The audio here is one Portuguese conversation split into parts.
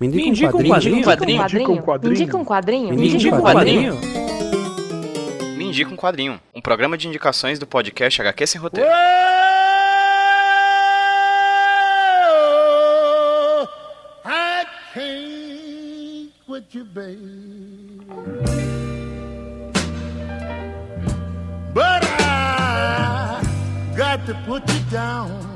Me indica um quadrinho. Me indica um quadrinho. Me indica um quadrinho. Indica um quadrinho. Me indica um quadrinho. Me indica um quadrinho. Um programa de indicações do podcast HQ Sem Roteiro. I can't quit you, babe. But I got to put you down.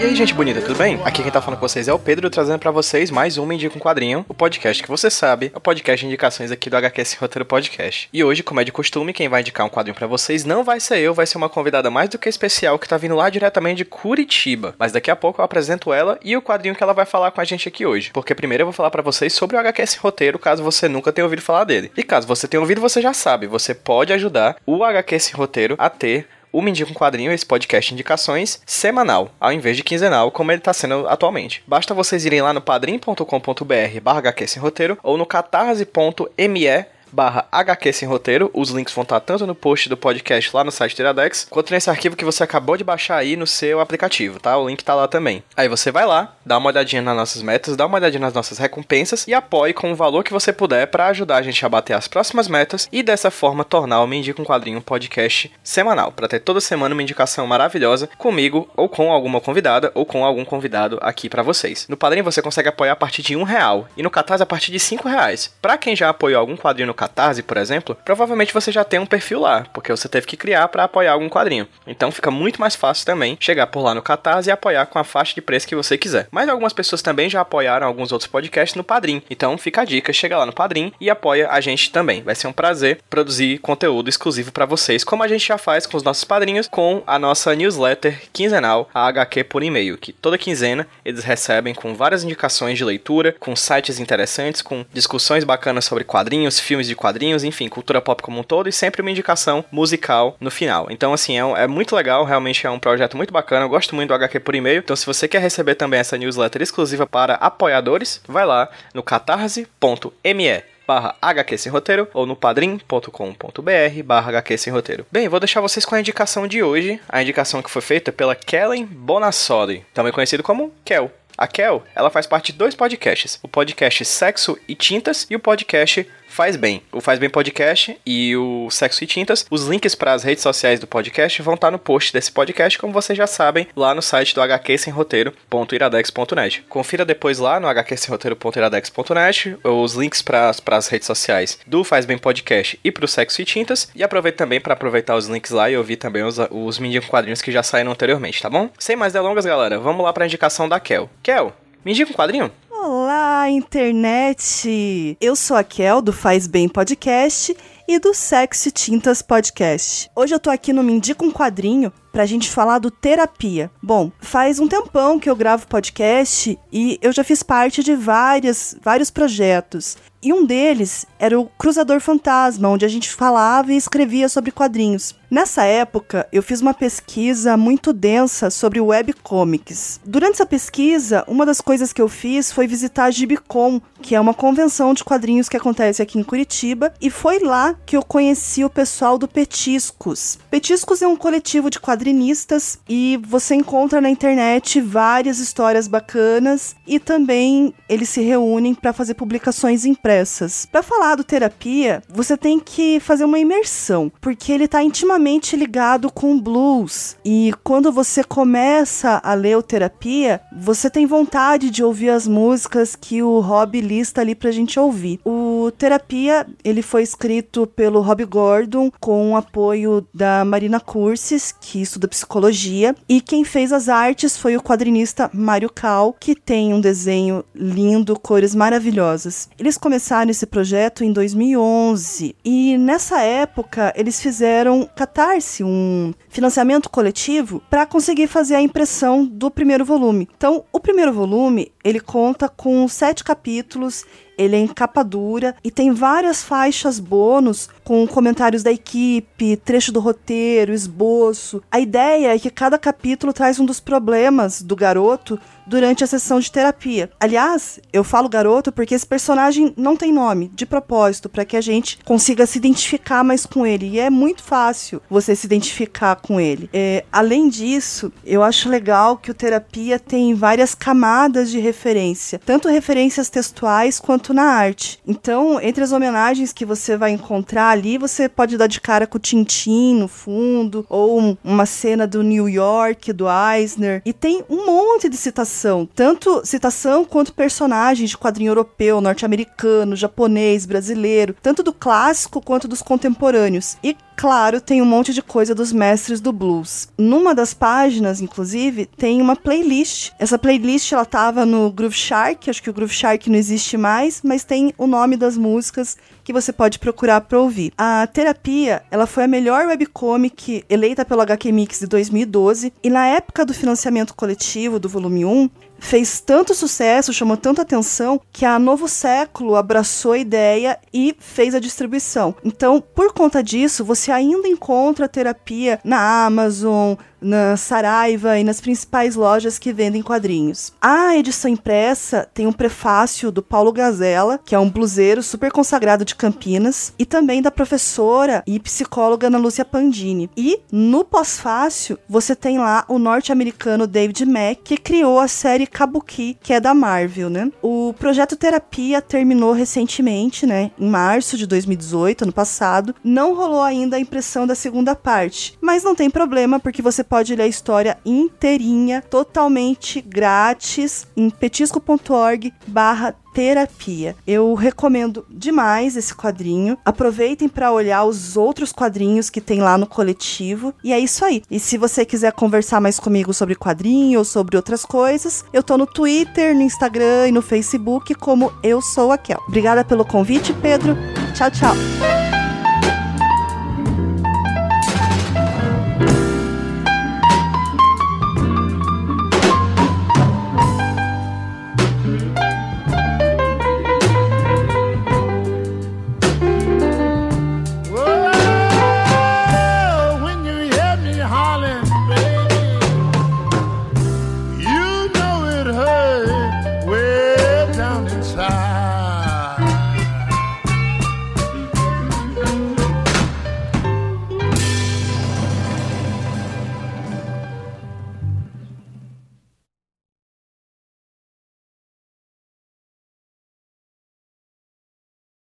E aí, gente bonita, tudo bem? Aqui quem tá falando com vocês é o Pedro, trazendo pra vocês mais um Indica um Quadrinho, o podcast que você sabe, o podcast de indicações aqui do HQ Sem Roteiro Podcast. E hoje, como é de costume, quem vai indicar um quadrinho pra vocês não vai ser eu, vai ser uma convidada mais do que especial que tá vindo lá diretamente de Curitiba. Mas daqui a pouco eu apresento ela e o quadrinho que ela vai falar com a gente aqui hoje. Porque primeiro eu vou falar pra vocês sobre o HQ Sem Roteiro, caso você nunca tenha ouvido falar dele. E caso você tenha ouvido, você já sabe, você pode ajudar o HQ Sem Roteiro a ter o Me um Quadrinho, esse podcast de indicações, semanal, ao invés de quinzenal, como ele está sendo atualmente. Basta vocês irem lá no padrim.com.br barra Roteiro ou no catarse.me barra HQ Sem Roteiro. Os links vão estar tanto no post do podcast lá no site do quanto nesse arquivo que você acabou de baixar aí no seu aplicativo, tá? O link tá lá também. Aí você vai lá, dá uma olhadinha nas nossas metas, dá uma olhadinha nas nossas recompensas e apoie com o valor que você puder para ajudar a gente a bater as próximas metas e dessa forma tornar o Me Indica um Quadrinho podcast semanal, para ter toda semana uma indicação maravilhosa comigo ou com alguma convidada ou com algum convidado aqui para vocês. No Padrim você consegue apoiar a partir de um real e no Catarse a partir de cinco reais. Para quem já apoiou algum quadrinho no Catarse, por exemplo, provavelmente você já tem um perfil lá, porque você teve que criar para apoiar algum quadrinho. Então fica muito mais fácil também chegar por lá no Catarse e apoiar com a faixa de preço que você quiser. Mas algumas pessoas também já apoiaram alguns outros podcasts no Padrim. Então fica a dica, chega lá no Padrim e apoia a gente também. Vai ser um prazer produzir conteúdo exclusivo para vocês, como a gente já faz com os nossos padrinhos, com a nossa newsletter quinzenal, a HQ por e-mail, que toda quinzena eles recebem com várias indicações de leitura, com sites interessantes, com discussões bacanas sobre quadrinhos, filmes de quadrinhos, enfim, cultura pop como um todo e sempre uma indicação musical no final. Então, assim, é, um- é muito legal, realmente é um projeto muito bacana. Eu gosto muito do HQ por e-mail. Então, se você quer receber também essa newsletter exclusiva para apoiadores, vai lá no catarse.me barra HQ Sem Roteiro ou no padrim.com.br barra HQ Sem Roteiro. Bem, vou deixar vocês com a indicação de hoje, a indicação que foi feita pela Kellen Bonassoli, também conhecido como Kel. A Kel, ela faz parte de dois podcasts, o podcast Sexo e Tintas e o podcast Faz Bem. O Faz Bem Podcast e o Sexo e Tintas. Os links para as redes sociais do podcast vão estar no post desse podcast, como vocês já sabem, lá no site do hqsemroteiro.iradex.net. Confira depois lá no hqsemroteiro.iradex.net os links para as redes sociais do Faz Bem Podcast e para o Sexo e Tintas. E aproveite também para aproveitar os links lá e ouvir também os, os mini quadrinhos que já saíram anteriormente, tá bom? Sem mais delongas, galera, vamos lá para a indicação da Kel. Kel, me indica um quadrinho? Olá, internet! Eu sou a Kel, do Faz Bem Podcast e do Sexy Tintas Podcast. Hoje eu tô aqui no Me Indica um Quadrinho pra gente falar do terapia. Bom, faz um tempão que eu gravo podcast e eu já fiz parte de várias, vários projetos. E um deles era o Cruzador Fantasma, onde a gente falava e escrevia sobre quadrinhos. Nessa época, eu fiz uma pesquisa muito densa sobre webcomics. Durante essa pesquisa, uma das coisas que eu fiz foi visitar a Gibicon, que é uma convenção de quadrinhos que acontece aqui em Curitiba, e foi lá que eu conheci o pessoal do Petiscos. Petiscos é um coletivo de quadrinistas e você encontra na internet várias histórias bacanas e também eles se reúnem para fazer publicações impressas. Para falar do terapia, você tem que fazer uma imersão, porque ele está intimamente ligado com blues. E quando você começa a ler o terapia, você tem vontade de ouvir as músicas que o Rob lista ali pra gente ouvir. O terapia, ele foi escrito pelo Rob Gordon com o apoio da Marina Cursis, que estuda psicologia, e quem fez as artes foi o quadrinista Mário Cal, que tem um desenho lindo, cores maravilhosas. Eles começaram esse projeto em 2011 e nessa época eles fizeram Catarse, um financiamento coletivo, para conseguir fazer a impressão do primeiro volume. Então, o primeiro volume ele conta com sete capítulos ele é em capa dura e tem várias faixas bônus com comentários da equipe, trecho do roteiro, esboço. A ideia é que cada capítulo traz um dos problemas do garoto durante a sessão de terapia. Aliás, eu falo garoto porque esse personagem não tem nome, de propósito, para que a gente consiga se identificar mais com ele. E é muito fácil você se identificar com ele. É, além disso, eu acho legal que o terapia tem várias camadas de referência, tanto referências textuais quanto na arte. Então, entre as homenagens que você vai encontrar ali, você pode dar de cara com o Tintin no fundo, ou uma cena do New York, do Eisner. E tem um monte de citação, tanto citação quanto personagens de quadrinho europeu, norte-americano, japonês, brasileiro, tanto do clássico quanto dos contemporâneos. E claro, tem um monte de coisa dos mestres do blues. Numa das páginas, inclusive, tem uma playlist. Essa playlist ela tava no Groove Shark, acho que o Groove Shark não existe mais, mas tem o nome das músicas que você pode procurar para ouvir. A Terapia, ela foi a melhor webcomic eleita pelo HQ Mix de 2012 e na época do financiamento coletivo do volume 1, fez tanto sucesso, chamou tanta atenção, que a Novo Século abraçou a ideia e fez a distribuição. Então, por conta disso, você ainda encontra terapia na Amazon, na Saraiva e nas principais lojas que vendem quadrinhos. A edição impressa tem um prefácio do Paulo Gazella, que é um bluseiro super consagrado de Campinas, e também da professora e psicóloga Ana Lúcia Pandini. E no pós-fácio, você tem lá o norte-americano David Mack, que criou a série Kabuki, que é da Marvel, né? O projeto Terapia terminou recentemente, né, em março de 2018, ano passado. Não rolou ainda a impressão da segunda parte, mas não tem problema porque você pode ler a história inteirinha, totalmente grátis, em petisco.org barra terapia. Eu recomendo demais esse quadrinho. Aproveitem para olhar os outros quadrinhos que tem lá no coletivo. E é isso aí. E se você quiser conversar mais comigo sobre quadrinho ou sobre outras coisas, eu tô no Twitter, no Instagram e no Facebook como Eu Sou a Kel. Obrigada pelo convite, Pedro. Tchau, tchau.